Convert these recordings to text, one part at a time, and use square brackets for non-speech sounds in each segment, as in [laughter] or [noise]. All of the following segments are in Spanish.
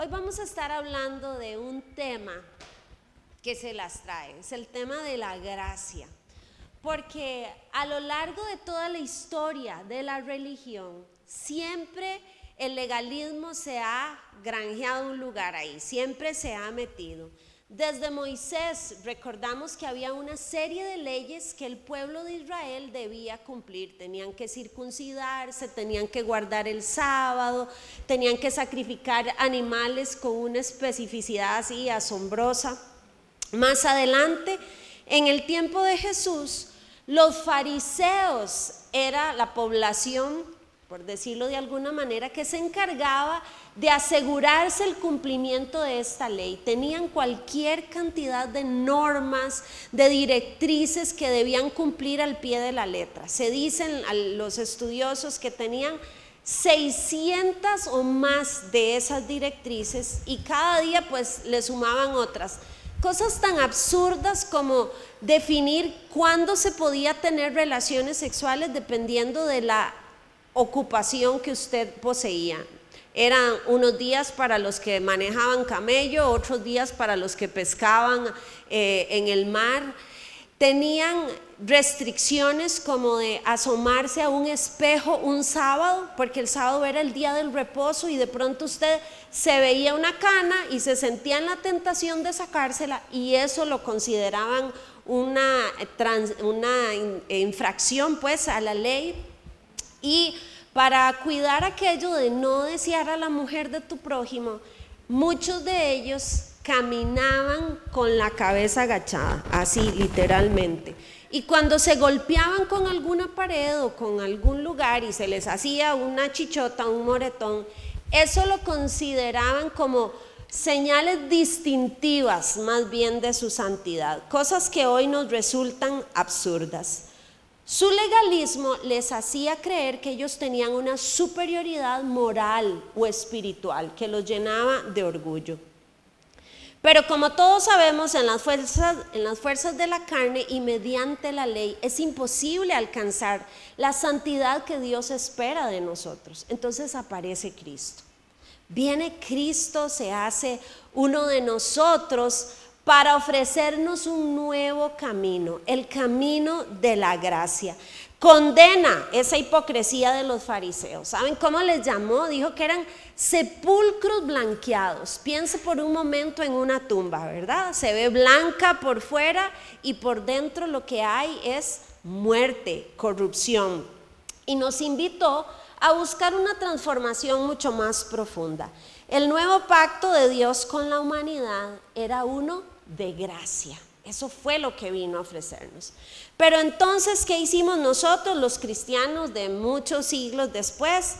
Hoy vamos a estar hablando de un tema que se las trae, es el tema de la gracia. Porque a lo largo de toda la historia de la religión, siempre el legalismo se ha granjeado un lugar ahí, siempre se ha metido. Desde Moisés recordamos que había una serie de leyes que el pueblo de Israel debía cumplir. Tenían que circuncidarse, tenían que guardar el sábado, tenían que sacrificar animales con una especificidad así asombrosa. Más adelante, en el tiempo de Jesús, los fariseos era la población, por decirlo de alguna manera, que se encargaba de asegurarse el cumplimiento de esta ley. Tenían cualquier cantidad de normas, de directrices que debían cumplir al pie de la letra. Se dicen a los estudiosos que tenían 600 o más de esas directrices y cada día pues le sumaban otras. Cosas tan absurdas como definir cuándo se podía tener relaciones sexuales dependiendo de la ocupación que usted poseía. Eran unos días para los que manejaban camello, otros días para los que pescaban eh, en el mar. Tenían restricciones como de asomarse a un espejo un sábado, porque el sábado era el día del reposo y de pronto usted se veía una cana y se sentía en la tentación de sacársela y eso lo consideraban una, una infracción pues a la ley. Y para cuidar aquello de no desear a la mujer de tu prójimo, muchos de ellos caminaban con la cabeza agachada, así literalmente. Y cuando se golpeaban con alguna pared o con algún lugar y se les hacía una chichota, un moretón, eso lo consideraban como señales distintivas más bien de su santidad, cosas que hoy nos resultan absurdas. Su legalismo les hacía creer que ellos tenían una superioridad moral o espiritual que los llenaba de orgullo. Pero como todos sabemos, en las, fuerzas, en las fuerzas de la carne y mediante la ley es imposible alcanzar la santidad que Dios espera de nosotros. Entonces aparece Cristo. Viene Cristo, se hace uno de nosotros para ofrecernos un nuevo camino, el camino de la gracia. Condena esa hipocresía de los fariseos. ¿Saben cómo les llamó? Dijo que eran sepulcros blanqueados. Piense por un momento en una tumba, ¿verdad? Se ve blanca por fuera y por dentro lo que hay es muerte, corrupción. Y nos invitó a buscar una transformación mucho más profunda. El nuevo pacto de Dios con la humanidad era uno de gracia. Eso fue lo que vino a ofrecernos. Pero entonces, ¿qué hicimos nosotros los cristianos de muchos siglos después?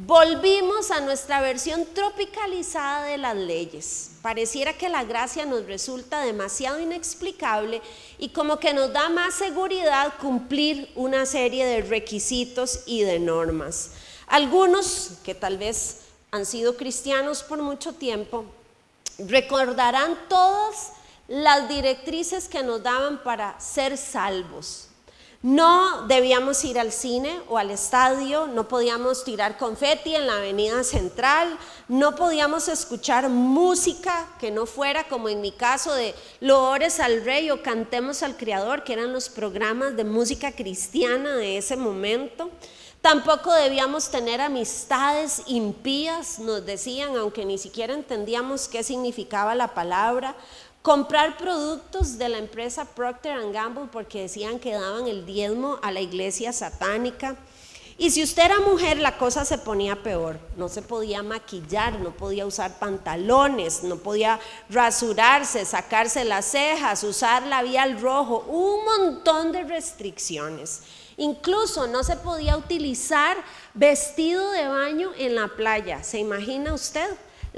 Volvimos a nuestra versión tropicalizada de las leyes. Pareciera que la gracia nos resulta demasiado inexplicable y como que nos da más seguridad cumplir una serie de requisitos y de normas. Algunos que tal vez han sido cristianos por mucho tiempo recordarán todas las directrices que nos daban para ser salvos. No debíamos ir al cine o al estadio, no podíamos tirar confeti en la avenida central, no podíamos escuchar música que no fuera como en mi caso de loores al rey o cantemos al creador, que eran los programas de música cristiana de ese momento. Tampoco debíamos tener amistades impías, nos decían, aunque ni siquiera entendíamos qué significaba la palabra comprar productos de la empresa Procter Gamble porque decían que daban el diezmo a la iglesia satánica. Y si usted era mujer, la cosa se ponía peor. No se podía maquillar, no podía usar pantalones, no podía rasurarse, sacarse las cejas, usar labial rojo, un montón de restricciones. Incluso no se podía utilizar vestido de baño en la playa. ¿Se imagina usted?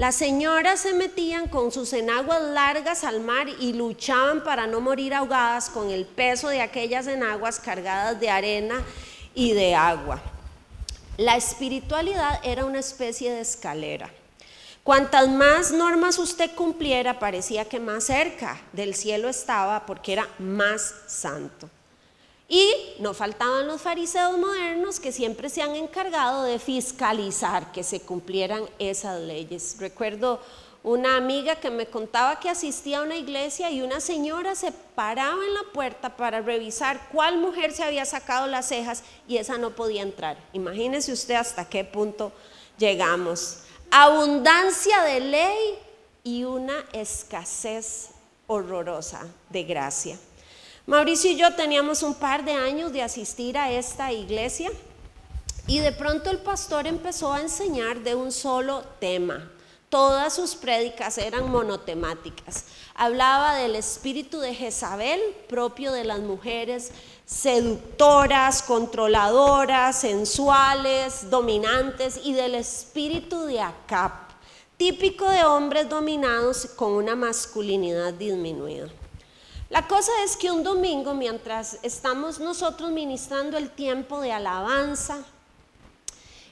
Las señoras se metían con sus enaguas largas al mar y luchaban para no morir ahogadas con el peso de aquellas enaguas cargadas de arena y de agua. La espiritualidad era una especie de escalera. Cuantas más normas usted cumpliera, parecía que más cerca del cielo estaba porque era más santo. Y no faltaban los fariseos modernos que siempre se han encargado de fiscalizar que se cumplieran esas leyes. Recuerdo una amiga que me contaba que asistía a una iglesia y una señora se paraba en la puerta para revisar cuál mujer se había sacado las cejas y esa no podía entrar. Imagínese usted hasta qué punto llegamos. Abundancia de ley y una escasez horrorosa de gracia. Mauricio y yo teníamos un par de años de asistir a esta iglesia y de pronto el pastor empezó a enseñar de un solo tema. Todas sus prédicas eran monotemáticas. Hablaba del espíritu de Jezabel, propio de las mujeres seductoras, controladoras, sensuales, dominantes, y del espíritu de Acap, típico de hombres dominados con una masculinidad disminuida. La cosa es que un domingo, mientras estamos nosotros ministrando el tiempo de alabanza,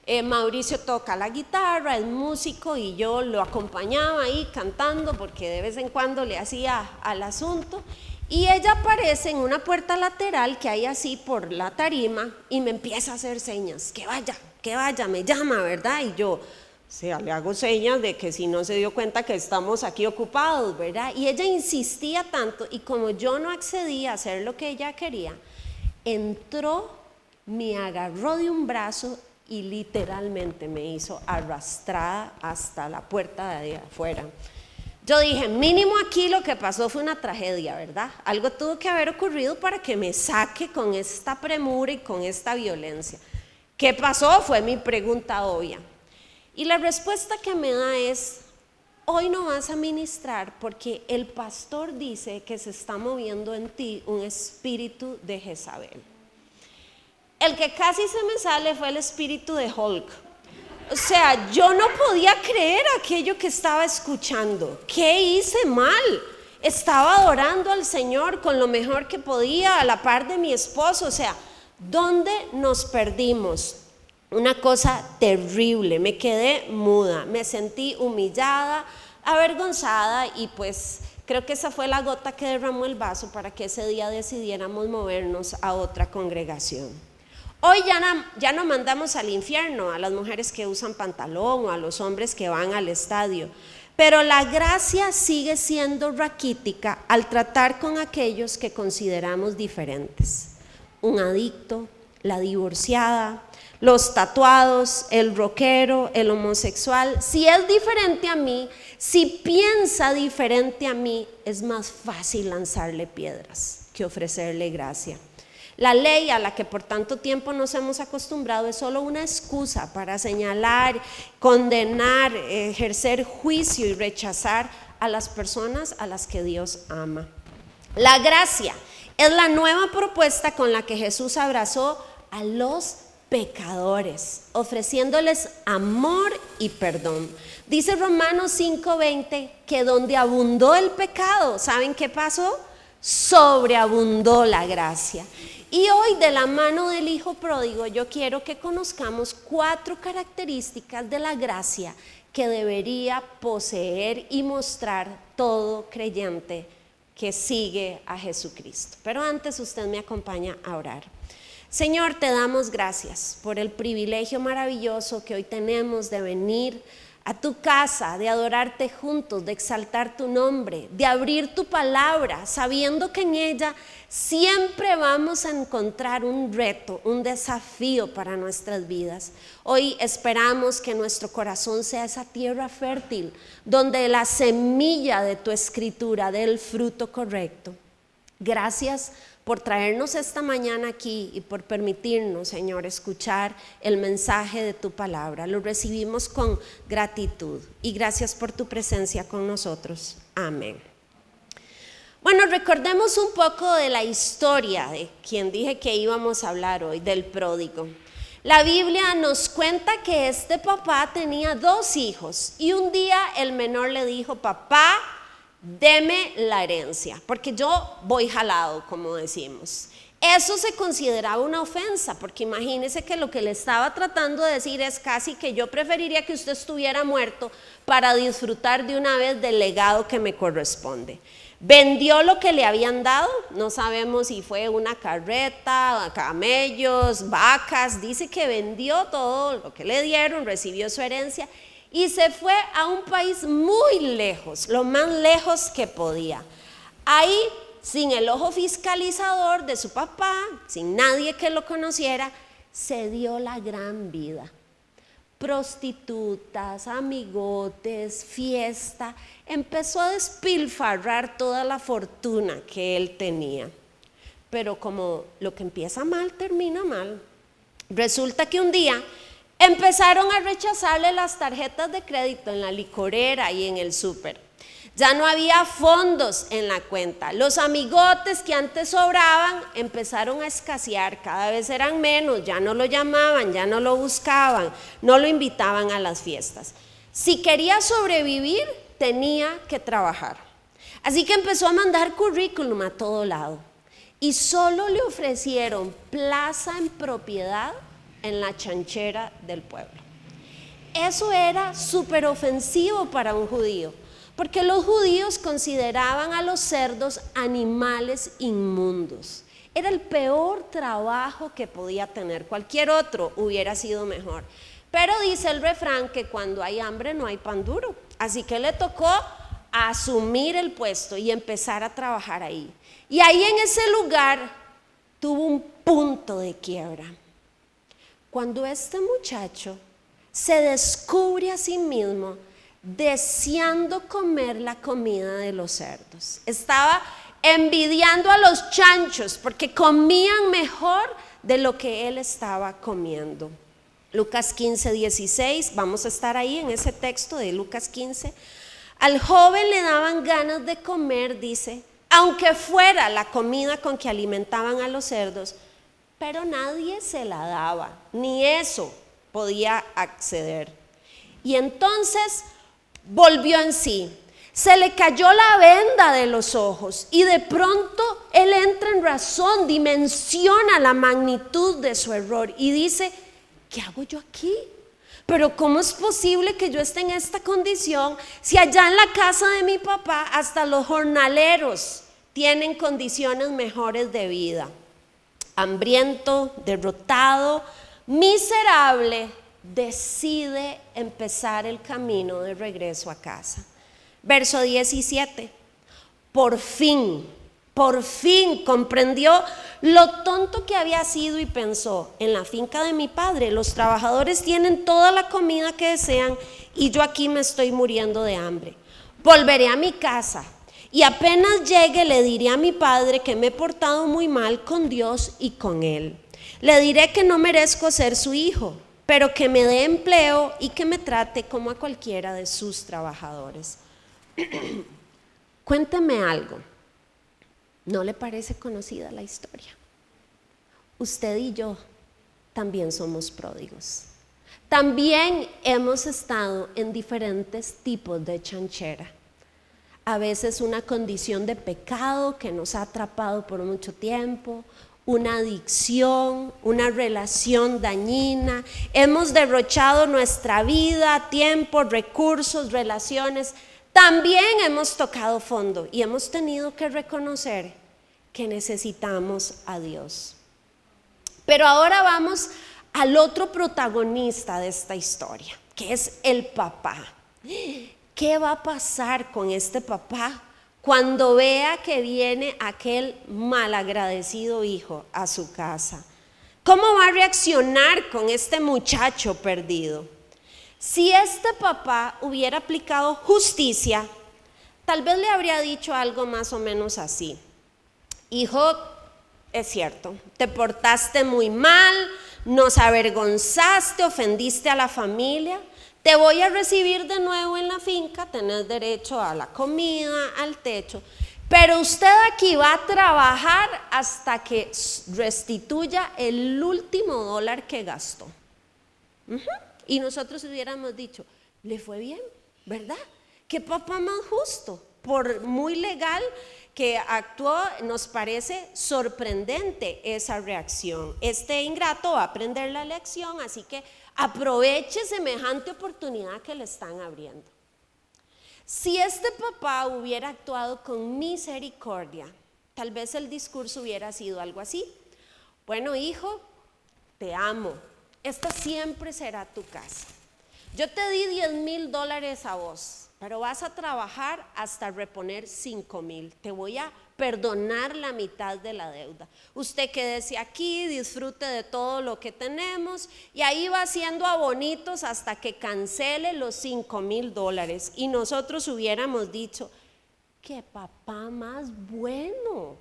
eh, Mauricio toca la guitarra, es músico y yo lo acompañaba ahí cantando porque de vez en cuando le hacía al asunto. Y ella aparece en una puerta lateral que hay así por la tarima y me empieza a hacer señas, que vaya, que vaya, me llama, ¿verdad? Y yo, sea, le hago señas de que si no se dio cuenta que estamos aquí ocupados, ¿verdad? Y ella insistía tanto y como yo no accedía a hacer lo que ella quería, entró, me agarró de un brazo y literalmente me hizo arrastrada hasta la puerta de afuera. Yo dije, mínimo aquí lo que pasó fue una tragedia, ¿verdad? Algo tuvo que haber ocurrido para que me saque con esta premura y con esta violencia. ¿Qué pasó? Fue mi pregunta obvia. Y la respuesta que me da es, hoy no vas a ministrar porque el pastor dice que se está moviendo en ti un espíritu de Jezabel. El que casi se me sale fue el espíritu de Hulk. O sea, yo no podía creer aquello que estaba escuchando. ¿Qué hice mal? Estaba adorando al Señor con lo mejor que podía a la par de mi esposo. O sea, ¿dónde nos perdimos? Una cosa terrible, me quedé muda, me sentí humillada, avergonzada y pues creo que esa fue la gota que derramó el vaso para que ese día decidiéramos movernos a otra congregación. Hoy ya no, ya no mandamos al infierno a las mujeres que usan pantalón o a los hombres que van al estadio, pero la gracia sigue siendo raquítica al tratar con aquellos que consideramos diferentes. Un adicto, la divorciada, los tatuados, el rockero, el homosexual, si es diferente a mí, si piensa diferente a mí, es más fácil lanzarle piedras que ofrecerle gracia. La ley a la que por tanto tiempo nos hemos acostumbrado es solo una excusa para señalar, condenar, ejercer juicio y rechazar a las personas a las que Dios ama. La gracia es la nueva propuesta con la que Jesús abrazó a los pecadores, ofreciéndoles amor y perdón. Dice Romanos 5:20 que donde abundó el pecado, ¿saben qué pasó? Sobreabundó la gracia. Y hoy de la mano del Hijo Pródigo yo quiero que conozcamos cuatro características de la gracia que debería poseer y mostrar todo creyente que sigue a Jesucristo. Pero antes usted me acompaña a orar. Señor, te damos gracias por el privilegio maravilloso que hoy tenemos de venir a tu casa, de adorarte juntos, de exaltar tu nombre, de abrir tu palabra, sabiendo que en ella siempre vamos a encontrar un reto, un desafío para nuestras vidas. Hoy esperamos que nuestro corazón sea esa tierra fértil, donde la semilla de tu escritura dé el fruto correcto. Gracias por traernos esta mañana aquí y por permitirnos, Señor, escuchar el mensaje de tu palabra. Lo recibimos con gratitud y gracias por tu presencia con nosotros. Amén. Bueno, recordemos un poco de la historia de quien dije que íbamos a hablar hoy, del pródigo. La Biblia nos cuenta que este papá tenía dos hijos y un día el menor le dijo, papá, deme la herencia, porque yo voy jalado, como decimos. Eso se consideraba una ofensa, porque imagínese que lo que le estaba tratando de decir es casi que yo preferiría que usted estuviera muerto para disfrutar de una vez del legado que me corresponde. Vendió lo que le habían dado, no sabemos si fue una carreta, camellos, vacas, dice que vendió todo lo que le dieron, recibió su herencia y se fue a un país muy lejos, lo más lejos que podía. Ahí, sin el ojo fiscalizador de su papá, sin nadie que lo conociera, se dio la gran vida. Prostitutas, amigotes, fiesta empezó a despilfarrar toda la fortuna que él tenía. Pero como lo que empieza mal termina mal, resulta que un día empezaron a rechazarle las tarjetas de crédito en la licorera y en el súper. Ya no había fondos en la cuenta. Los amigotes que antes sobraban empezaron a escasear, cada vez eran menos, ya no lo llamaban, ya no lo buscaban, no lo invitaban a las fiestas. Si quería sobrevivir, tenía que trabajar. Así que empezó a mandar currículum a todo lado y solo le ofrecieron plaza en propiedad en la chanchera del pueblo. Eso era súper ofensivo para un judío, porque los judíos consideraban a los cerdos animales inmundos. Era el peor trabajo que podía tener, cualquier otro hubiera sido mejor. Pero dice el refrán que cuando hay hambre no hay pan duro. Así que le tocó asumir el puesto y empezar a trabajar ahí. Y ahí en ese lugar tuvo un punto de quiebra. Cuando este muchacho se descubre a sí mismo deseando comer la comida de los cerdos. Estaba envidiando a los chanchos porque comían mejor de lo que él estaba comiendo. Lucas 15, 16, vamos a estar ahí en ese texto de Lucas 15. Al joven le daban ganas de comer, dice, aunque fuera la comida con que alimentaban a los cerdos, pero nadie se la daba, ni eso podía acceder. Y entonces volvió en sí, se le cayó la venda de los ojos y de pronto él entra en razón, dimensiona la magnitud de su error y dice, ¿qué hago yo aquí? Pero ¿cómo es posible que yo esté en esta condición si allá en la casa de mi papá hasta los jornaleros tienen condiciones mejores de vida? Hambriento, derrotado, miserable, decide empezar el camino de regreso a casa. Verso 17. Por fin por fin comprendió lo tonto que había sido y pensó, en la finca de mi padre los trabajadores tienen toda la comida que desean y yo aquí me estoy muriendo de hambre. Volveré a mi casa y apenas llegue le diré a mi padre que me he portado muy mal con Dios y con él. Le diré que no merezco ser su hijo, pero que me dé empleo y que me trate como a cualquiera de sus trabajadores. [clears throat] Cuénteme algo. ¿No le parece conocida la historia? Usted y yo también somos pródigos. También hemos estado en diferentes tipos de chanchera. A veces una condición de pecado que nos ha atrapado por mucho tiempo, una adicción, una relación dañina. Hemos derrochado nuestra vida, tiempo, recursos, relaciones. También hemos tocado fondo y hemos tenido que reconocer que necesitamos a Dios. Pero ahora vamos al otro protagonista de esta historia, que es el papá. ¿Qué va a pasar con este papá cuando vea que viene aquel malagradecido hijo a su casa? ¿Cómo va a reaccionar con este muchacho perdido? Si este papá hubiera aplicado justicia, tal vez le habría dicho algo más o menos así hijo, es cierto, te portaste muy mal, nos avergonzaste, ofendiste a la familia, te voy a recibir de nuevo en la finca, tenés derecho a la comida, al techo, pero usted aquí va a trabajar hasta que restituya el último dólar que gastó. Y nosotros hubiéramos dicho, le fue bien, ¿verdad? ¿Qué papá más justo? Por muy legal que actuó, nos parece sorprendente esa reacción. Este ingrato va a aprender la lección, así que aproveche semejante oportunidad que le están abriendo. Si este papá hubiera actuado con misericordia, tal vez el discurso hubiera sido algo así. Bueno, hijo, te amo. Esta siempre será tu casa. Yo te di 10 mil dólares a vos, pero vas a trabajar hasta reponer 5 mil. Te voy a perdonar la mitad de la deuda. Usted quédese aquí, disfrute de todo lo que tenemos y ahí va haciendo abonitos hasta que cancele los 5 mil dólares. Y nosotros hubiéramos dicho, qué papá más bueno,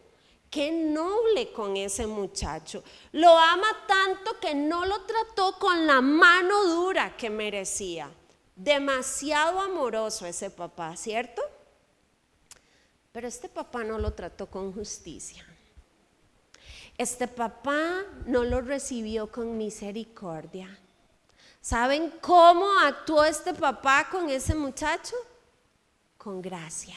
qué noble con ese muchacho. Lo ama tanto que no lo trató con la mano dura que merecía. Demasiado amoroso ese papá, ¿cierto? Pero este papá no lo trató con justicia. Este papá no lo recibió con misericordia. ¿Saben cómo actuó este papá con ese muchacho? Con gracia.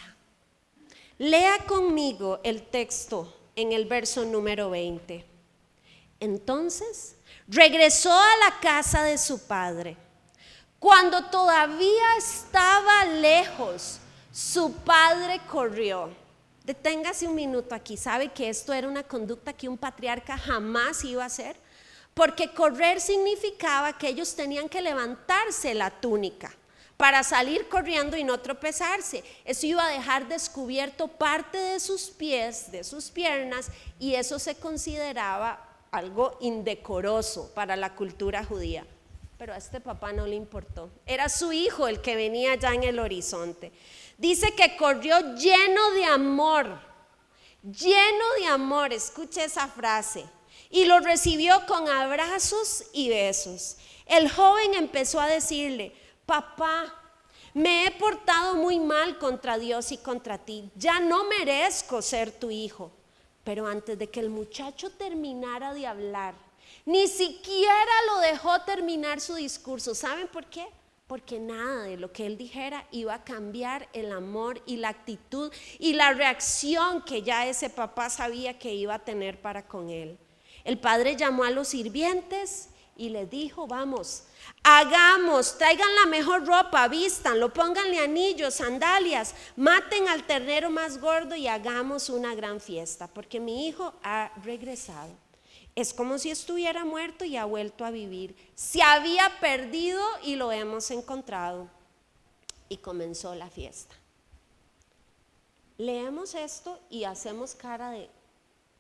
Lea conmigo el texto en el verso número 20. Entonces regresó a la casa de su padre. Cuando todavía estaba lejos, su padre corrió. Deténgase un minuto aquí. ¿Sabe que esto era una conducta que un patriarca jamás iba a hacer? Porque correr significaba que ellos tenían que levantarse la túnica para salir corriendo y no tropezarse. Eso iba a dejar descubierto parte de sus pies, de sus piernas, y eso se consideraba algo indecoroso para la cultura judía. Pero a este papá no le importó. Era su hijo el que venía ya en el horizonte. Dice que corrió lleno de amor, lleno de amor, escuche esa frase, y lo recibió con abrazos y besos. El joven empezó a decirle, papá, me he portado muy mal contra Dios y contra ti, ya no merezco ser tu hijo. Pero antes de que el muchacho terminara de hablar, ni siquiera lo dejó terminar su discurso. ¿Saben por qué? Porque nada de lo que él dijera iba a cambiar el amor y la actitud y la reacción que ya ese papá sabía que iba a tener para con él. El padre llamó a los sirvientes y le dijo, vamos, hagamos, traigan la mejor ropa, vístanlo, pónganle anillos, sandalias, maten al ternero más gordo y hagamos una gran fiesta, porque mi hijo ha regresado. Es como si estuviera muerto y ha vuelto a vivir. Se había perdido y lo hemos encontrado. Y comenzó la fiesta. Leemos esto y hacemos cara de,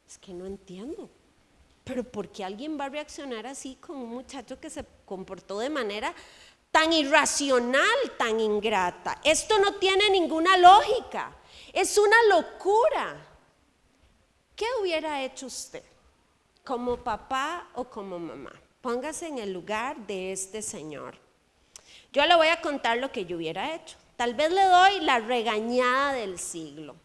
es que no entiendo. Pero ¿por qué alguien va a reaccionar así con un muchacho que se comportó de manera tan irracional, tan ingrata? Esto no tiene ninguna lógica. Es una locura. ¿Qué hubiera hecho usted? Como papá o como mamá. Póngase en el lugar de este señor. Yo le voy a contar lo que yo hubiera hecho. Tal vez le doy la regañada del siglo.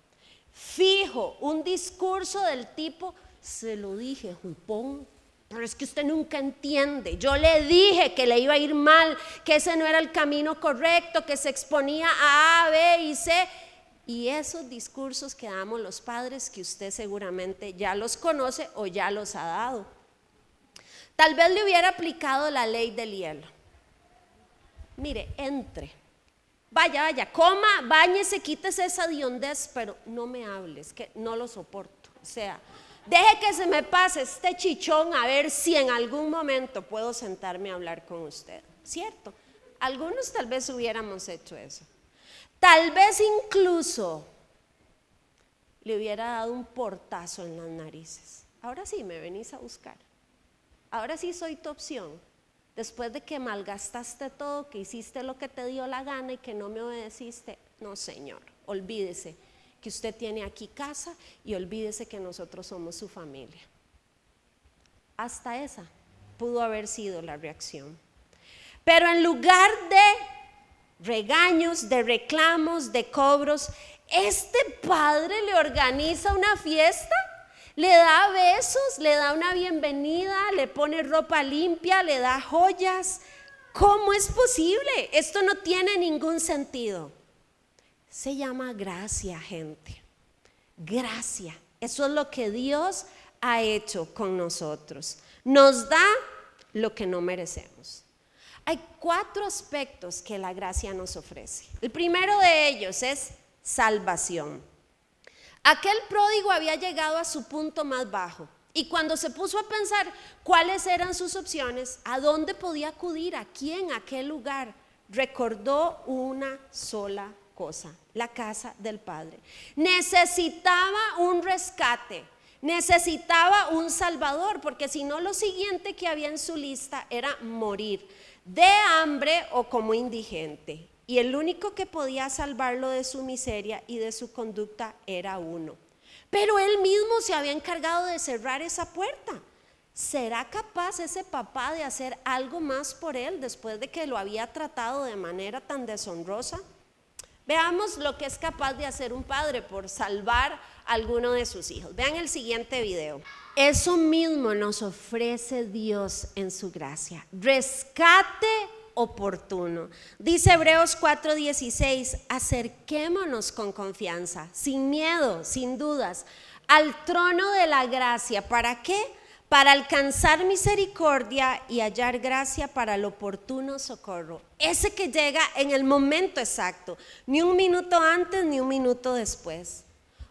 Fijo, un discurso del tipo, se lo dije, jupón, pero es que usted nunca entiende. Yo le dije que le iba a ir mal, que ese no era el camino correcto, que se exponía a A, B y C. Y esos discursos que damos los padres, que usted seguramente ya los conoce o ya los ha dado. Tal vez le hubiera aplicado la ley del hielo. Mire, entre. Vaya, vaya, coma, bañese, quítese esa diondez, pero no me hables, que no lo soporto. O sea, deje que se me pase este chichón a ver si en algún momento puedo sentarme a hablar con usted. ¿Cierto? Algunos tal vez hubiéramos hecho eso. Tal vez incluso le hubiera dado un portazo en las narices. Ahora sí, me venís a buscar. Ahora sí soy tu opción. Después de que malgastaste todo, que hiciste lo que te dio la gana y que no me obedeciste, no, Señor, olvídese que usted tiene aquí casa y olvídese que nosotros somos su familia. Hasta esa pudo haber sido la reacción. Pero en lugar de regaños, de reclamos, de cobros. Este padre le organiza una fiesta, le da besos, le da una bienvenida, le pone ropa limpia, le da joyas. ¿Cómo es posible? Esto no tiene ningún sentido. Se llama gracia, gente. Gracia. Eso es lo que Dios ha hecho con nosotros. Nos da lo que no merecemos. Hay cuatro aspectos que la gracia nos ofrece. El primero de ellos es salvación. Aquel pródigo había llegado a su punto más bajo y cuando se puso a pensar cuáles eran sus opciones, a dónde podía acudir, a quién, a qué lugar, recordó una sola cosa, la casa del Padre. Necesitaba un rescate, necesitaba un salvador, porque si no lo siguiente que había en su lista era morir de hambre o como indigente. Y el único que podía salvarlo de su miseria y de su conducta era uno. Pero él mismo se había encargado de cerrar esa puerta. ¿Será capaz ese papá de hacer algo más por él después de que lo había tratado de manera tan deshonrosa? Veamos lo que es capaz de hacer un padre por salvar a alguno de sus hijos. Vean el siguiente video. Eso mismo nos ofrece Dios en su gracia. Rescate oportuno. Dice Hebreos 4:16, acerquémonos con confianza, sin miedo, sin dudas, al trono de la gracia. ¿Para qué? para alcanzar misericordia y hallar gracia para el oportuno socorro. Ese que llega en el momento exacto, ni un minuto antes ni un minuto después.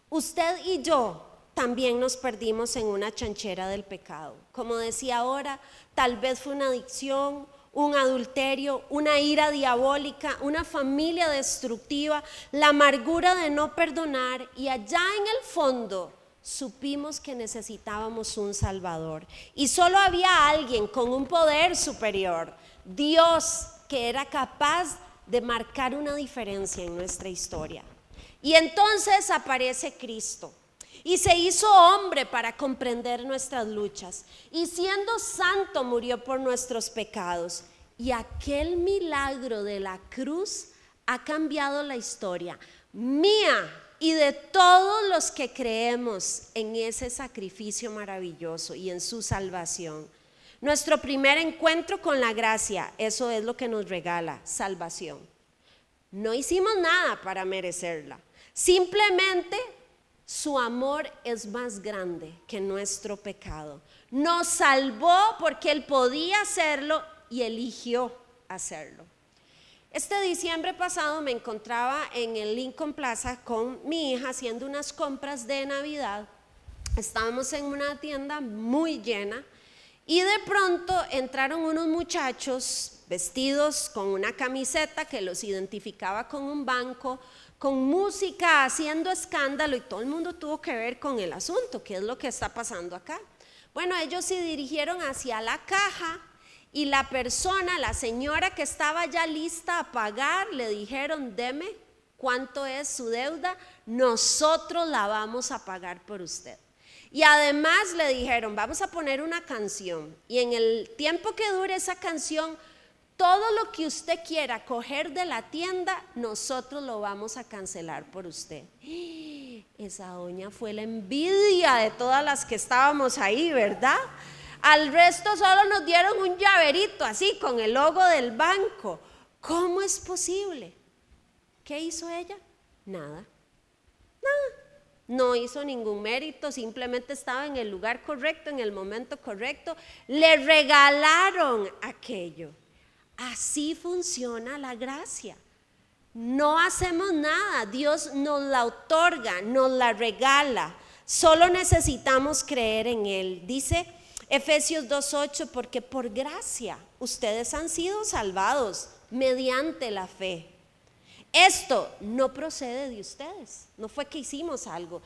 Usted y yo también nos perdimos en una chanchera del pecado. Como decía ahora, tal vez fue una adicción, un adulterio, una ira diabólica, una familia destructiva, la amargura de no perdonar y allá en el fondo supimos que necesitábamos un Salvador. Y solo había alguien con un poder superior, Dios, que era capaz de marcar una diferencia en nuestra historia. Y entonces aparece Cristo. Y se hizo hombre para comprender nuestras luchas. Y siendo santo murió por nuestros pecados. Y aquel milagro de la cruz ha cambiado la historia mía y de todos los que creemos en ese sacrificio maravilloso y en su salvación. Nuestro primer encuentro con la gracia, eso es lo que nos regala, salvación. No hicimos nada para merecerla. Simplemente su amor es más grande que nuestro pecado. Nos salvó porque Él podía hacerlo y eligió hacerlo. Este diciembre pasado me encontraba en el Lincoln Plaza con mi hija haciendo unas compras de Navidad. Estábamos en una tienda muy llena y de pronto entraron unos muchachos vestidos con una camiseta que los identificaba con un banco, con música, haciendo escándalo y todo el mundo tuvo que ver con el asunto, qué es lo que está pasando acá. Bueno, ellos se dirigieron hacia la caja y la persona, la señora que estaba ya lista a pagar, le dijeron, deme cuánto es su deuda, nosotros la vamos a pagar por usted. Y además le dijeron, vamos a poner una canción y en el tiempo que dure esa canción, todo lo que usted quiera coger de la tienda, nosotros lo vamos a cancelar por usted. [gasps] Esa doña fue la envidia de todas las que estábamos ahí, ¿verdad? Al resto solo nos dieron un llaverito así con el logo del banco. ¿Cómo es posible? ¿Qué hizo ella? Nada. Nada. No hizo ningún mérito, simplemente estaba en el lugar correcto, en el momento correcto. Le regalaron aquello. Así funciona la gracia. No hacemos nada, Dios nos la otorga, nos la regala. Solo necesitamos creer en Él. Dice Efesios 2.8, porque por gracia ustedes han sido salvados mediante la fe. Esto no procede de ustedes, no fue que hicimos algo,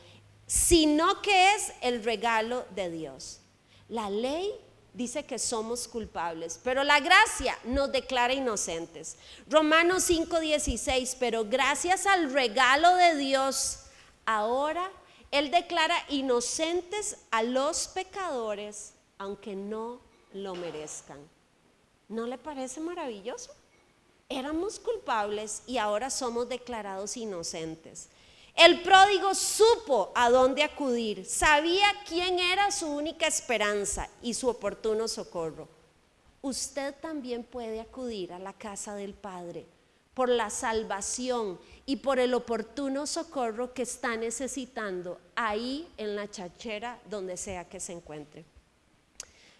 sino que es el regalo de Dios. La ley dice que somos culpables, pero la gracia nos declara inocentes. Romanos 5:16, pero gracias al regalo de Dios, ahora Él declara inocentes a los pecadores aunque no lo merezcan. ¿No le parece maravilloso? Éramos culpables y ahora somos declarados inocentes. El pródigo supo a dónde acudir, sabía quién era su única esperanza y su oportuno socorro. Usted también puede acudir a la casa del Padre por la salvación y por el oportuno socorro que está necesitando ahí en la chachera donde sea que se encuentre.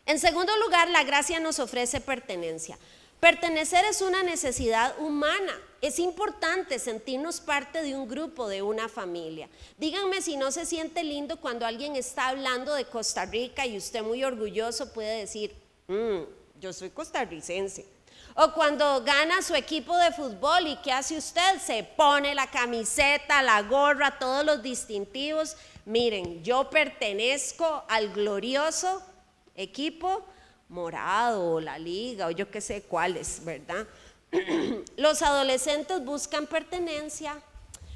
En segundo lugar, la gracia nos ofrece pertenencia. Pertenecer es una necesidad humana. Es importante sentirnos parte de un grupo, de una familia. Díganme si no se siente lindo cuando alguien está hablando de Costa Rica y usted muy orgulloso puede decir, mm, yo soy costarricense. O cuando gana su equipo de fútbol y ¿qué hace usted? Se pone la camiseta, la gorra, todos los distintivos. Miren, yo pertenezco al glorioso equipo morado o la liga o yo qué sé cuáles, ¿verdad? [clears throat] Los adolescentes buscan pertenencia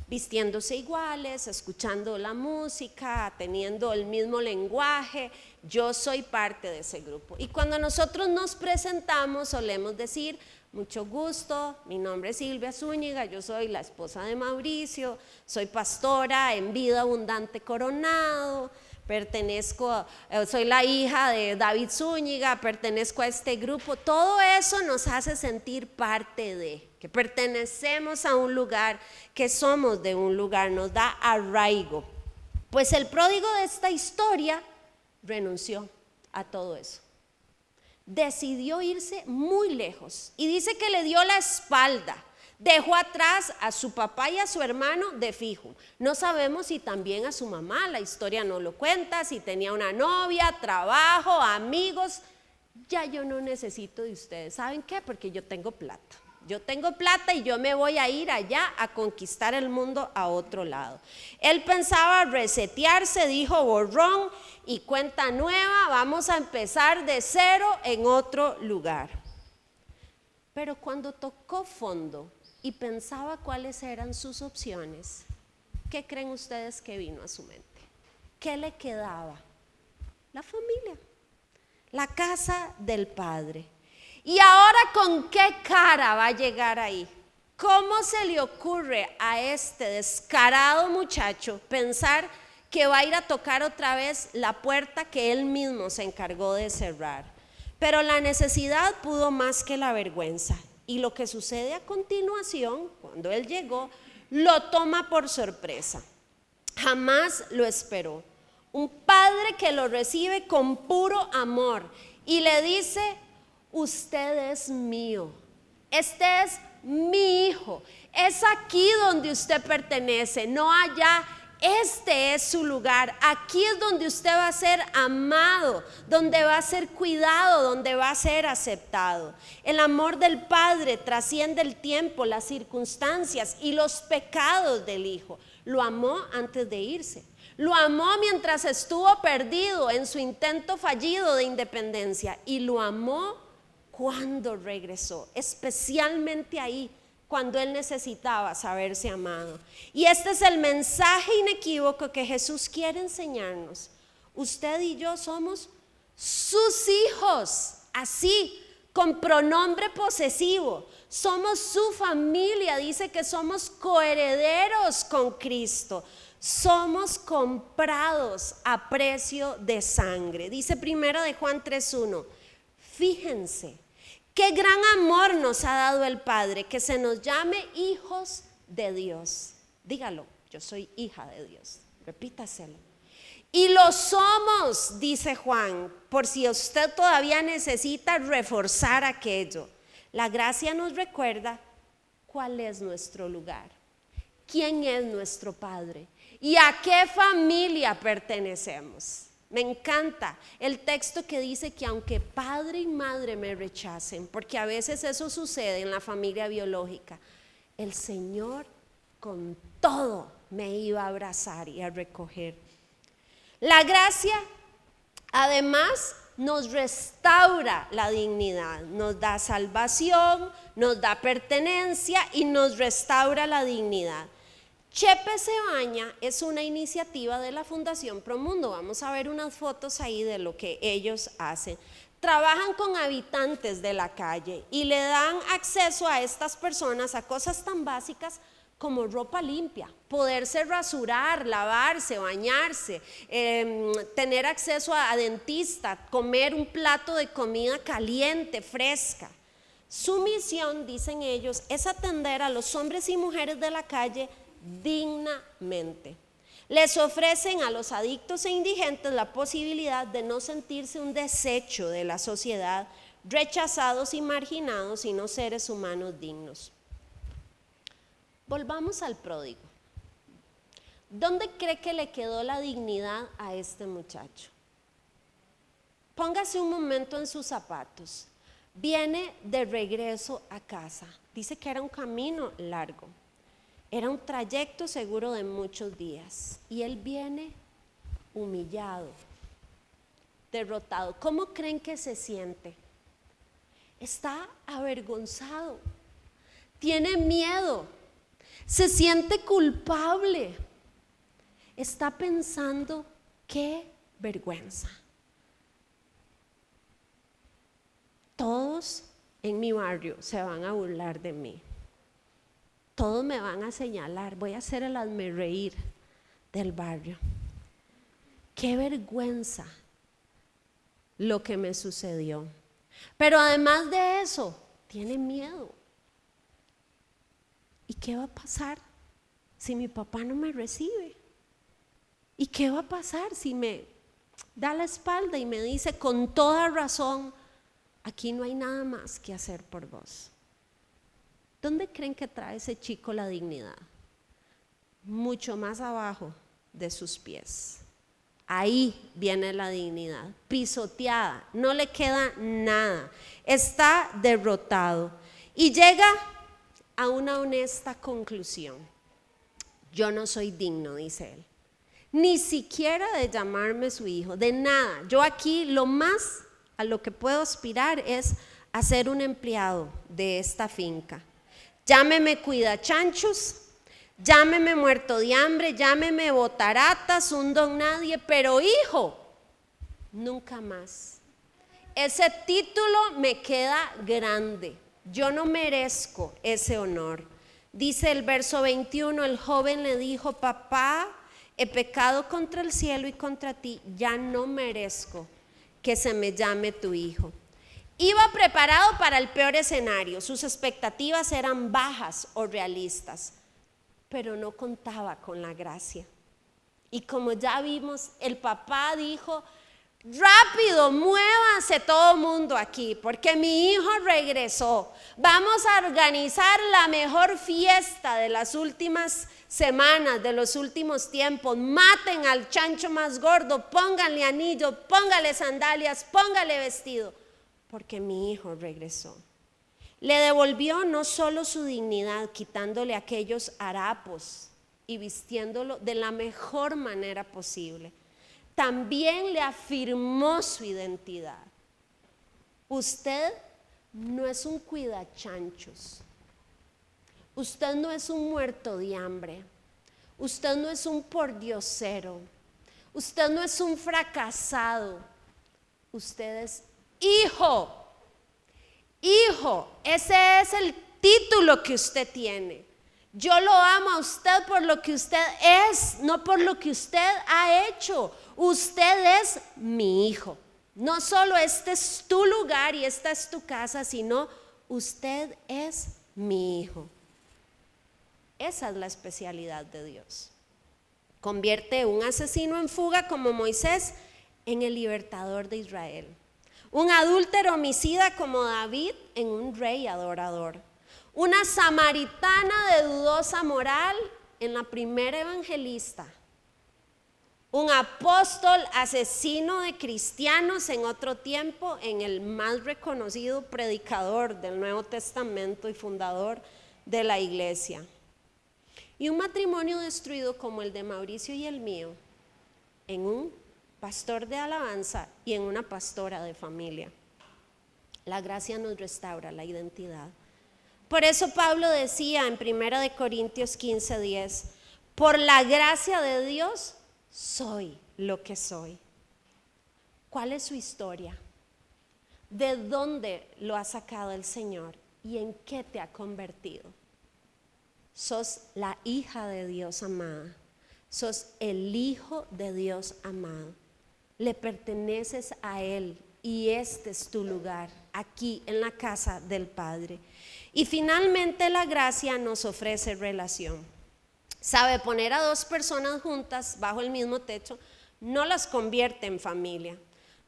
vistiéndose iguales, escuchando la música, teniendo el mismo lenguaje. Yo soy parte de ese grupo. Y cuando nosotros nos presentamos, solemos decir, mucho gusto, mi nombre es Silvia Zúñiga, yo soy la esposa de Mauricio, soy pastora en vida abundante coronado, pertenezco, eh, soy la hija de David Zúñiga, pertenezco a este grupo. Todo eso nos hace sentir parte de, que pertenecemos a un lugar, que somos de un lugar, nos da arraigo. Pues el pródigo de esta historia renunció a todo eso. Decidió irse muy lejos y dice que le dio la espalda Dejó atrás a su papá y a su hermano de fijo. No sabemos si también a su mamá, la historia no lo cuenta, si tenía una novia, trabajo, amigos. Ya yo no necesito de ustedes. ¿Saben qué? Porque yo tengo plata. Yo tengo plata y yo me voy a ir allá a conquistar el mundo a otro lado. Él pensaba resetearse, dijo borrón y cuenta nueva, vamos a empezar de cero en otro lugar. Pero cuando tocó fondo, y pensaba cuáles eran sus opciones, ¿qué creen ustedes que vino a su mente? ¿Qué le quedaba? La familia, la casa del Padre. ¿Y ahora con qué cara va a llegar ahí? ¿Cómo se le ocurre a este descarado muchacho pensar que va a ir a tocar otra vez la puerta que él mismo se encargó de cerrar? Pero la necesidad pudo más que la vergüenza y lo que sucede a continuación, cuando él llegó, lo toma por sorpresa. Jamás lo esperó. Un padre que lo recibe con puro amor y le dice, usted es mío, este es mi hijo, es aquí donde usted pertenece, no allá este es su lugar. Aquí es donde usted va a ser amado, donde va a ser cuidado, donde va a ser aceptado. El amor del Padre trasciende el tiempo, las circunstancias y los pecados del Hijo. Lo amó antes de irse. Lo amó mientras estuvo perdido en su intento fallido de independencia. Y lo amó cuando regresó, especialmente ahí cuando él necesitaba saberse amado. Y este es el mensaje inequívoco que Jesús quiere enseñarnos. Usted y yo somos sus hijos, así, con pronombre posesivo. Somos su familia, dice que somos coherederos con Cristo. Somos comprados a precio de sangre. Dice primero de Juan 3.1. Fíjense Qué gran amor nos ha dado el Padre, que se nos llame hijos de Dios. Dígalo, yo soy hija de Dios. Repítaselo. Y lo somos, dice Juan, por si usted todavía necesita reforzar aquello. La gracia nos recuerda cuál es nuestro lugar, quién es nuestro Padre y a qué familia pertenecemos. Me encanta el texto que dice que aunque padre y madre me rechacen, porque a veces eso sucede en la familia biológica, el Señor con todo me iba a abrazar y a recoger. La gracia además nos restaura la dignidad, nos da salvación, nos da pertenencia y nos restaura la dignidad. Chepe se baña es una iniciativa de la Fundación Promundo. Vamos a ver unas fotos ahí de lo que ellos hacen. Trabajan con habitantes de la calle y le dan acceso a estas personas a cosas tan básicas como ropa limpia, poderse rasurar, lavarse, bañarse, em, tener acceso a dentista, comer un plato de comida caliente, fresca. Su misión, dicen ellos, es atender a los hombres y mujeres de la calle dignamente. Les ofrecen a los adictos e indigentes la posibilidad de no sentirse un desecho de la sociedad rechazados y marginados, sino seres humanos dignos. Volvamos al pródigo. ¿Dónde cree que le quedó la dignidad a este muchacho? Póngase un momento en sus zapatos. Viene de regreso a casa. Dice que era un camino largo. Era un trayecto seguro de muchos días. Y él viene humillado, derrotado. ¿Cómo creen que se siente? Está avergonzado. Tiene miedo. Se siente culpable. Está pensando, qué vergüenza. Todos en mi barrio se van a burlar de mí. Todos me van a señalar. Voy a hacer el hazme reír del barrio. Qué vergüenza lo que me sucedió. Pero además de eso, tiene miedo. ¿Y qué va a pasar si mi papá no me recibe? ¿Y qué va a pasar si me da la espalda y me dice con toda razón, aquí no hay nada más que hacer por vos. ¿Dónde creen que trae ese chico la dignidad? Mucho más abajo de sus pies. Ahí viene la dignidad, pisoteada, no le queda nada, está derrotado y llega a una honesta conclusión. Yo no soy digno, dice él, ni siquiera de llamarme su hijo, de nada. Yo aquí lo más a lo que puedo aspirar es a ser un empleado de esta finca. Llámeme cuida chanchos, llámeme muerto de hambre, llámeme botaratas, un don nadie, pero hijo, nunca más. Ese título me queda grande. Yo no merezco ese honor. Dice el verso 21, el joven le dijo, papá, he pecado contra el cielo y contra ti, ya no merezco que se me llame tu hijo. Iba preparado para el peor escenario, sus expectativas eran bajas o realistas, pero no contaba con la gracia. Y como ya vimos, el papá dijo, rápido, muévanse todo mundo aquí, porque mi hijo regresó. Vamos a organizar la mejor fiesta de las últimas semanas, de los últimos tiempos. Maten al chancho más gordo, pónganle anillo, póngale sandalias, póngale vestido, porque mi hijo regresó. Le devolvió no solo su dignidad, quitándole aquellos harapos y vistiéndolo de la mejor manera posible, también le afirmó su identidad. Usted no es un cuidachanchos. Usted no es un muerto de hambre. Usted no es un pordiosero. Usted no es un fracasado. Usted es hijo. Hijo, ese es el título que usted tiene. Yo lo amo a usted por lo que usted es, no por lo que usted ha hecho. Usted es mi hijo. No solo este es tu lugar y esta es tu casa, sino usted es mi hijo. Esa es la especialidad de Dios. Convierte un asesino en fuga como Moisés en el libertador de Israel. Un adúltero homicida como David en un rey adorador. Una samaritana de dudosa moral en la primera evangelista. Un apóstol asesino de cristianos en otro tiempo en el más reconocido predicador del Nuevo Testamento y fundador de la iglesia. Y un matrimonio destruido como el de Mauricio y el mío, en un pastor de alabanza y en una pastora de familia. La gracia nos restaura la identidad. Por eso Pablo decía en 1 de Corintios 15, 10, por la gracia de Dios soy lo que soy. ¿Cuál es su historia? ¿De dónde lo ha sacado el Señor y en qué te ha convertido? Sos la hija de Dios amada. Sos el hijo de Dios amado. Le perteneces a Él y este es tu lugar, aquí en la casa del Padre. Y finalmente la gracia nos ofrece relación. Sabe, poner a dos personas juntas bajo el mismo techo no las convierte en familia.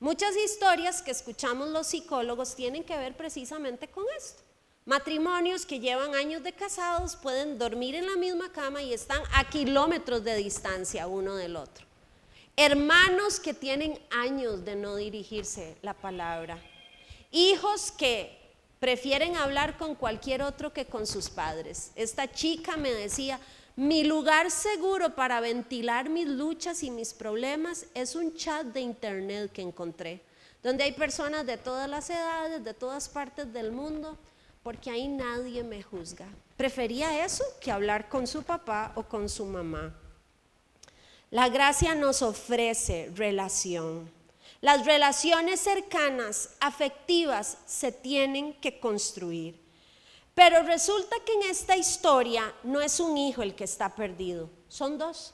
Muchas historias que escuchamos los psicólogos tienen que ver precisamente con esto. Matrimonios que llevan años de casados pueden dormir en la misma cama y están a kilómetros de distancia uno del otro. Hermanos que tienen años de no dirigirse la palabra. Hijos que prefieren hablar con cualquier otro que con sus padres. Esta chica me decía, mi lugar seguro para ventilar mis luchas y mis problemas es un chat de internet que encontré, donde hay personas de todas las edades, de todas partes del mundo porque ahí nadie me juzga. Prefería eso que hablar con su papá o con su mamá. La gracia nos ofrece relación. Las relaciones cercanas, afectivas, se tienen que construir. Pero resulta que en esta historia no es un hijo el que está perdido, son dos.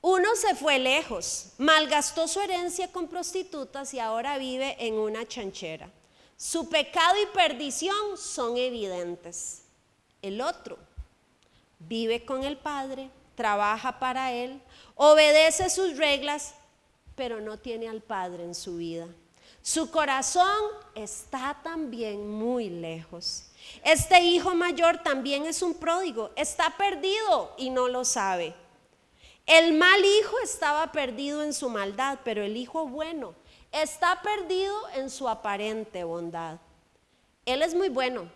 Uno se fue lejos, malgastó su herencia con prostitutas y ahora vive en una chanchera. Su pecado y perdición son evidentes. El otro vive con el Padre, trabaja para Él, obedece sus reglas, pero no tiene al Padre en su vida. Su corazón está también muy lejos. Este hijo mayor también es un pródigo, está perdido y no lo sabe. El mal hijo estaba perdido en su maldad, pero el hijo bueno está perdido en su aparente bondad. Él es muy bueno,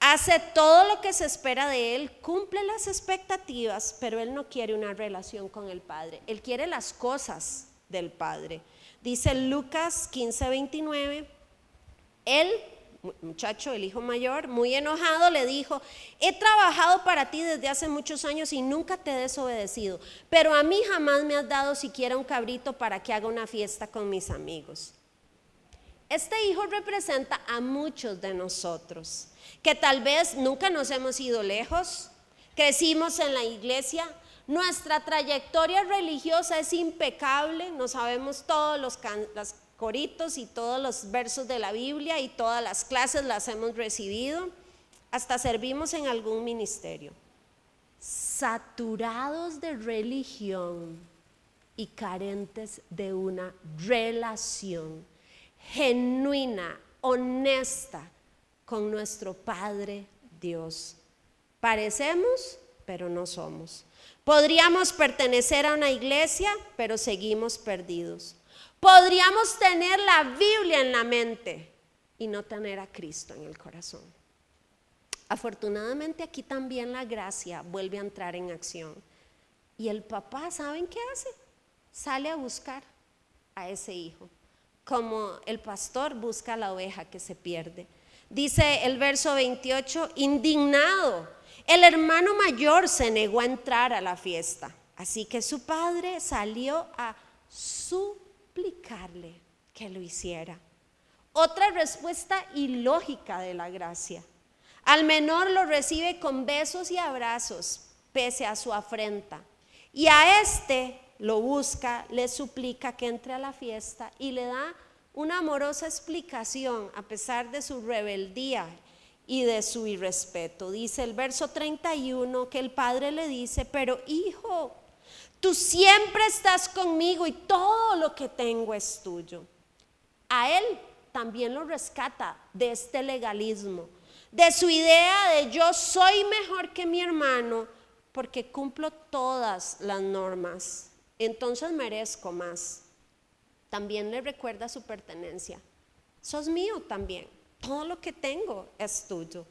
hace todo lo que se espera de él, cumple las expectativas, pero él no quiere una relación con el Padre, él quiere las cosas del Padre. Dice Lucas 15, 29, él muchacho, el hijo mayor, muy enojado, le dijo, he trabajado para ti desde hace muchos años y nunca te he desobedecido, pero a mí jamás me has dado siquiera un cabrito para que haga una fiesta con mis amigos. Este hijo representa a muchos de nosotros, que tal vez nunca nos hemos ido lejos, crecimos en la iglesia, nuestra trayectoria religiosa es impecable, no sabemos todos los, coritos y todos los versos de la Biblia y todas las clases las hemos recibido, hasta servimos en algún ministerio. Saturados de religión y carentes de una relación genuina, honesta con nuestro Padre Dios. Parecemos, pero no somos. Podríamos pertenecer a una iglesia, pero seguimos perdidos. Podríamos tener la Biblia en la mente y no tener a Cristo en el corazón. Afortunadamente aquí también la gracia vuelve a entrar en acción. Y el papá, ¿saben qué hace? Sale a buscar a ese hijo, como el pastor busca la oveja que se pierde. Dice el verso 28, indignado, el hermano mayor se negó a entrar a la fiesta, así que su padre salió a su explicarle que lo hiciera. Otra respuesta ilógica de la gracia. Al menor lo recibe con besos y abrazos, pese a su afrenta. Y a este lo busca, le suplica que entre a la fiesta y le da una amorosa explicación a pesar de su rebeldía y de su irrespeto. Dice el verso 31 que el padre le dice, pero hijo, Tú siempre estás conmigo y todo lo que tengo es tuyo. A él también lo rescata de este legalismo, de su idea de yo soy mejor que mi hermano porque cumplo todas las normas, entonces merezco más. También le recuerda su pertenencia. Sos mío también, todo lo que tengo es tuyo.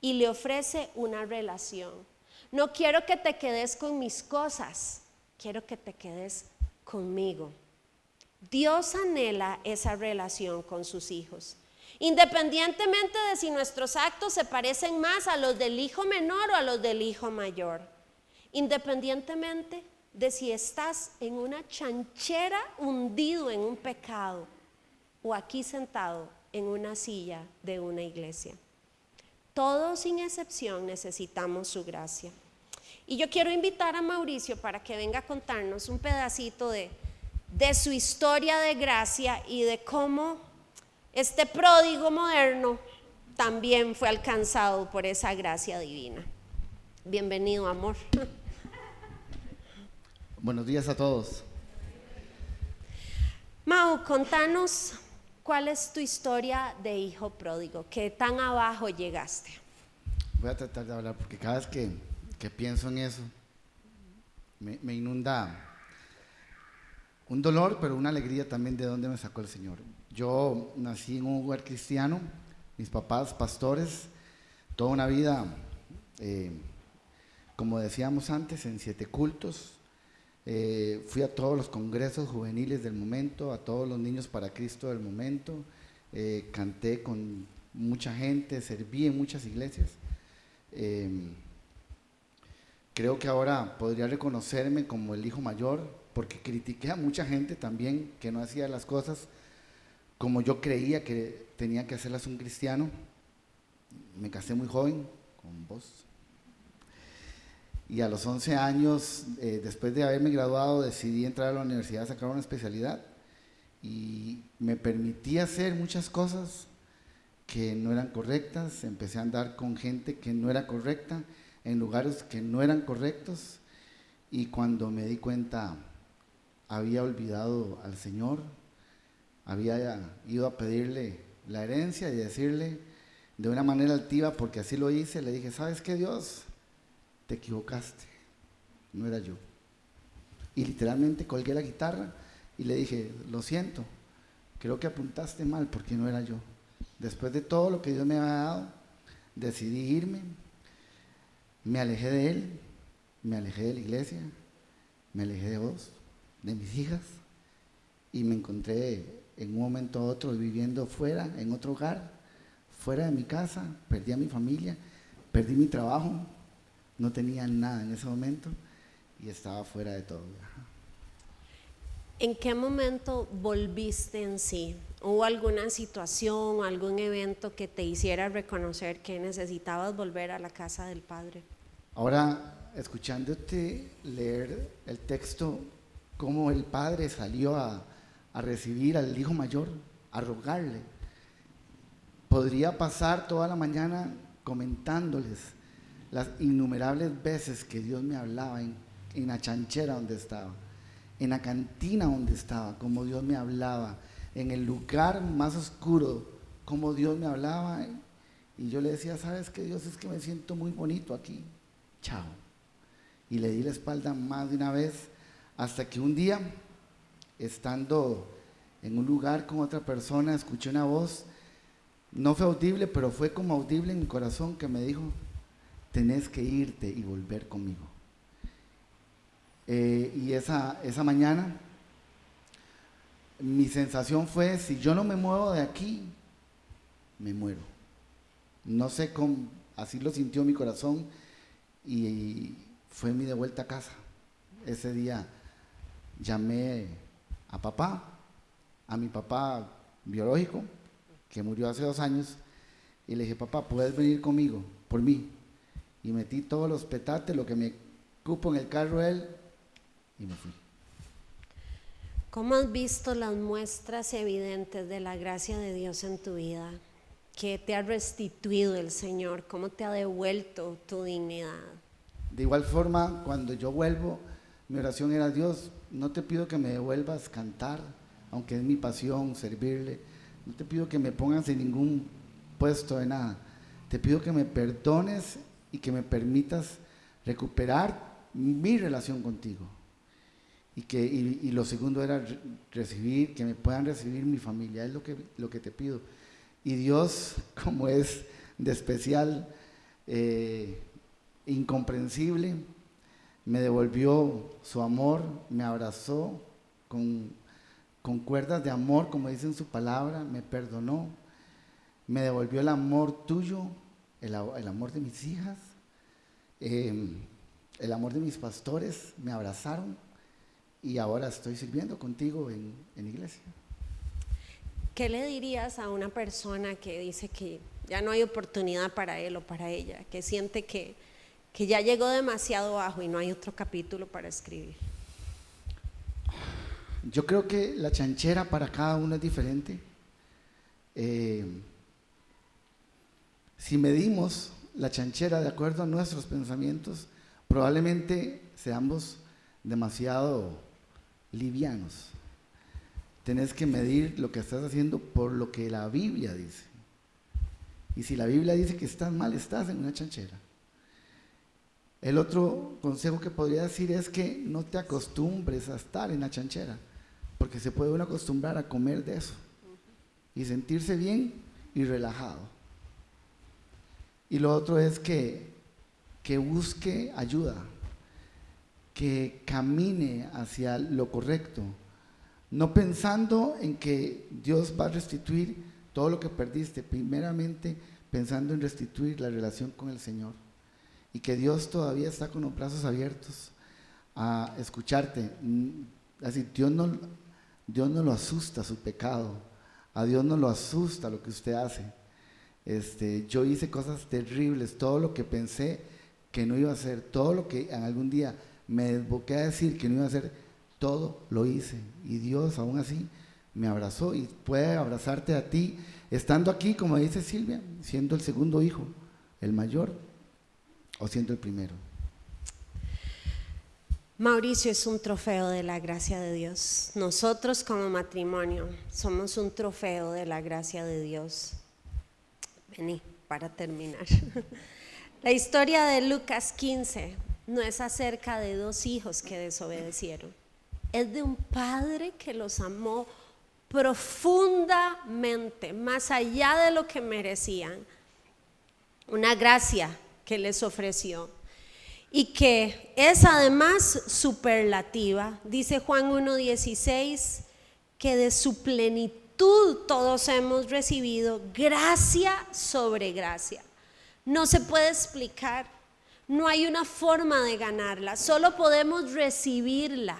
Y le ofrece una relación. No quiero que te quedes con mis cosas, quiero que te quedes conmigo. Dios anhela esa relación con sus hijos. Independientemente de si nuestros actos se parecen más a los del hijo menor o a los del hijo mayor. Independientemente de si estás en una chanchera hundido en un pecado o aquí sentado en una silla de una iglesia. Todos sin excepción necesitamos su gracia. Y yo quiero invitar a Mauricio para que venga a contarnos un pedacito de, de su historia de gracia y de cómo este pródigo moderno también fue alcanzado por esa gracia divina. Bienvenido, amor. [laughs] Buenos días a todos. Mau, contanos cuál es tu historia de hijo pródigo, qué tan abajo llegaste. Voy a tratar de hablar porque cada vez que, que pienso en eso me, me inunda un dolor, pero una alegría también de dónde me sacó el Señor. Yo nací en un lugar cristiano, mis papás pastores, toda una vida, eh, como decíamos antes, en siete cultos. Eh, fui a todos los congresos juveniles del momento, a todos los niños para Cristo del momento. eh, canté con mucha gente, serví en muchas iglesias. Eh, creo que ahora podría reconocerme como el hijo mayor, porque critiqué a mucha gente también que no hacía las cosas como yo creía que tenía que hacerlas un cristiano. Me casé muy joven con vos. Y a los 11 años, eh, después de haberme graduado, decidí entrar a la universidad a sacar una especialidad. Y me permití hacer muchas cosas que no eran correctas. Empecé a andar con gente que no era correcta, en lugares que no eran correctos. Y cuando me di cuenta, había olvidado al Señor, había ido a pedirle la herencia y decirle de una manera altiva, porque así lo hice, le dije, ¿sabes qué Dios? Te equivocaste, no era yo. Y literalmente colgué la guitarra y le dije, lo siento, creo que apuntaste mal porque no era yo. Después de todo lo que Dios me había dado, decidí irme, me alejé de Él, me alejé de la iglesia, me alejé de vos, de mis hijas, y me encontré en un momento a otro viviendo fuera, en otro hogar, fuera de mi casa, perdí a mi familia, perdí mi trabajo, no tenía nada en ese momento y estaba fuera de todo. ¿En qué momento volviste en sí? ¿Hubo alguna situación, algún evento que te hiciera reconocer que necesitabas volver a la casa del Padre? Ahora, escuchándote leer el texto, cómo el Padre salió a, a recibir al hijo mayor, a rogarle, podría pasar toda la mañana comentándoles las innumerables veces que Dios me hablaba en, la chanchera donde estaba, en la cantina donde estaba, como Dios me hablaba, en el lugar más oscuro, como Dios me hablaba. Y yo le decía, ¿sabes qué Dios? Es que me siento muy bonito aquí. Chao. Y le di la espalda más de una vez, hasta que un día, estando en un lugar con otra persona, escuché una voz, no fue audible, pero fue como audible en mi corazón que me dijo, tenés que irte y volver conmigo. Eh, y esa, esa mañana mi sensación fue, si yo no me muevo de aquí, me muero. No sé cómo, así lo sintió mi corazón y fue mi de vuelta a casa. Ese día llamé a papá, a mi papá biológico, que murió hace dos años, y le dije, papá, ¿puedes venir conmigo por mí? Y metí todos los petates, lo que me cupo en el carro él, y me fui. ¿Cómo has visto las muestras evidentes de la gracia de Dios en tu vida? ¿Qué te ha restituido el Señor? ¿Cómo te ha devuelto tu dignidad? De igual forma, cuando yo vuelvo, mi oración era, Dios, no te pido que me devuelvas cantar, aunque es mi pasión servirle, no te pido que me pongas en ningún puesto de nada, te pido que me perdones y que me permitas recuperar mi relación contigo. Y, que, y, lo segundo era re- recibir, que me puedan recibir mi familia, es lo que, lo que te pido. Y Dios, [laughs] como es de especial, eh, incomprensible, me devolvió su amor, me abrazó con, con cuerdas de amor, como dice en su palabra, me perdonó, me devolvió el amor tuyo, el, el amor de mis hijas, eh, el amor de mis pastores, me abrazaron y ahora estoy sirviendo contigo en, en iglesia. ¿Qué le dirías a una persona que dice que ya no hay oportunidad para él o para ella, que siente que, que ya llegó demasiado bajo y no hay otro capítulo para escribir? Yo creo que la chanchera para cada uno es diferente. Eh, si medimos la chanchera de acuerdo a nuestros pensamientos, probablemente seamos demasiado livianos. tenés que medir lo que estás haciendo por lo que la Biblia dice. Y si la Biblia dice que estás mal, estás en una chanchera. El otro consejo que podría decir es que no te acostumbres a estar en la chanchera, porque se puede uno acostumbrar a comer de eso y sentirse bien y relajado. Y lo otro es que, que busque ayuda, que camine hacia lo correcto, no pensando en que Dios va a restituir todo lo que perdiste, primeramente pensando en restituir la relación con el Señor y que Dios todavía está con los brazos abiertos a escucharte. Mm, así, Dios no, Dios no lo asusta su pecado, a Dios no lo asusta lo que usted hace. Este, yo hice cosas terribles, todo lo que pensé que no iba a hacer, todo lo que algún día me desboqué a decir que no iba a hacer, todo lo hice. Y Dios aún así me abrazó y puede abrazarte a ti, estando aquí, como dice Silvia, siendo el segundo hijo, el mayor, o siendo el primero? Mauricio es un trofeo de la gracia de Dios. Nosotros como matrimonio somos un trofeo de la gracia de Dios. Vení, para terminar. [laughs] La historia de Lucas 15 no es acerca de dos hijos que desobedecieron. Es de un padre que los amó profundamente, más allá de lo que merecían. Una gracia que les ofreció y que es además superlativa. Dice Juan 1.16 que de su plenitud todos hemos recibido gracia sobre gracia. No se puede explicar, no hay una forma de ganarla, solo podemos recibirla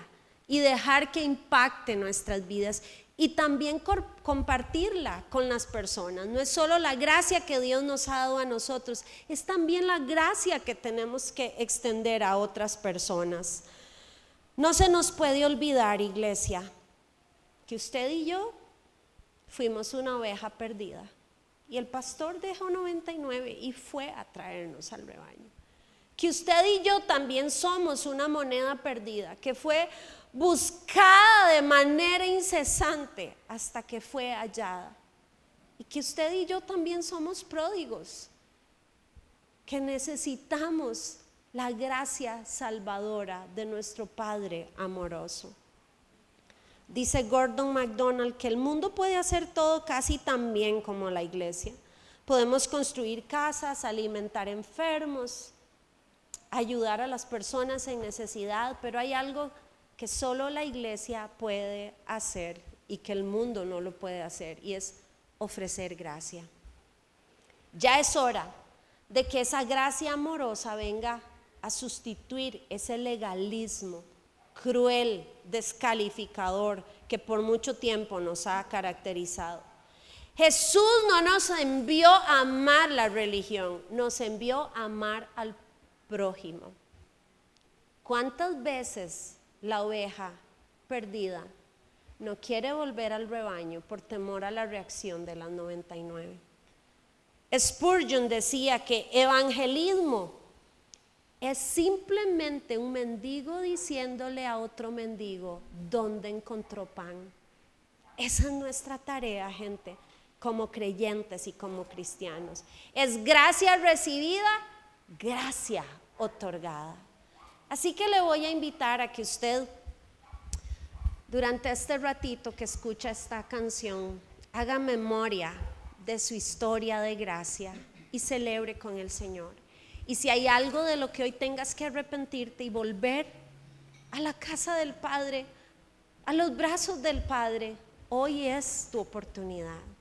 y dejar que impacte nuestras vidas y también compartirla con las personas. No es solo la gracia que Dios nos ha dado a nosotros, es también la gracia que tenemos que extender a otras personas. No se nos puede olvidar, iglesia, que usted y yo fuimos una oveja perdida y el pastor dejó 99 y fue a traernos al rebaño. Que usted y yo también somos una moneda perdida, que fue buscada de manera incesante hasta que fue hallada. Y que usted y yo también somos pródigos, que necesitamos la gracia salvadora de nuestro Padre amoroso. Dice Gordon MacDonald que el mundo puede hacer todo casi tan bien como la iglesia. Podemos construir casas, alimentar enfermos, ayudar a las personas en necesidad, pero hay algo que solo la iglesia puede hacer y que el mundo no lo puede hacer, y es ofrecer gracia. Ya es hora de que esa gracia amorosa venga a sustituir ese legalismo cruel, descalificador que por mucho tiempo nos ha caracterizado. Jesús no nos envió a amar la religión, nos envió a amar al prójimo. ¿Cuántas veces la oveja perdida no quiere volver al rebaño por temor a la reacción de las 99. Spurgeon decía que evangelismo es simplemente un mendigo diciéndole a otro mendigo dónde encontró pan. Esa es nuestra tarea, gente, como creyentes y como cristianos. Es gracia recibida, gracia otorgada. Así que le voy a invitar a que usted, durante este ratito que escucha esta canción, haga memoria de su historia de gracia y celebre con el Señor. Y si hay algo de lo que hoy tengas que arrepentirte y volver a la casa del Padre, a los brazos del Padre, hoy es tu oportunidad.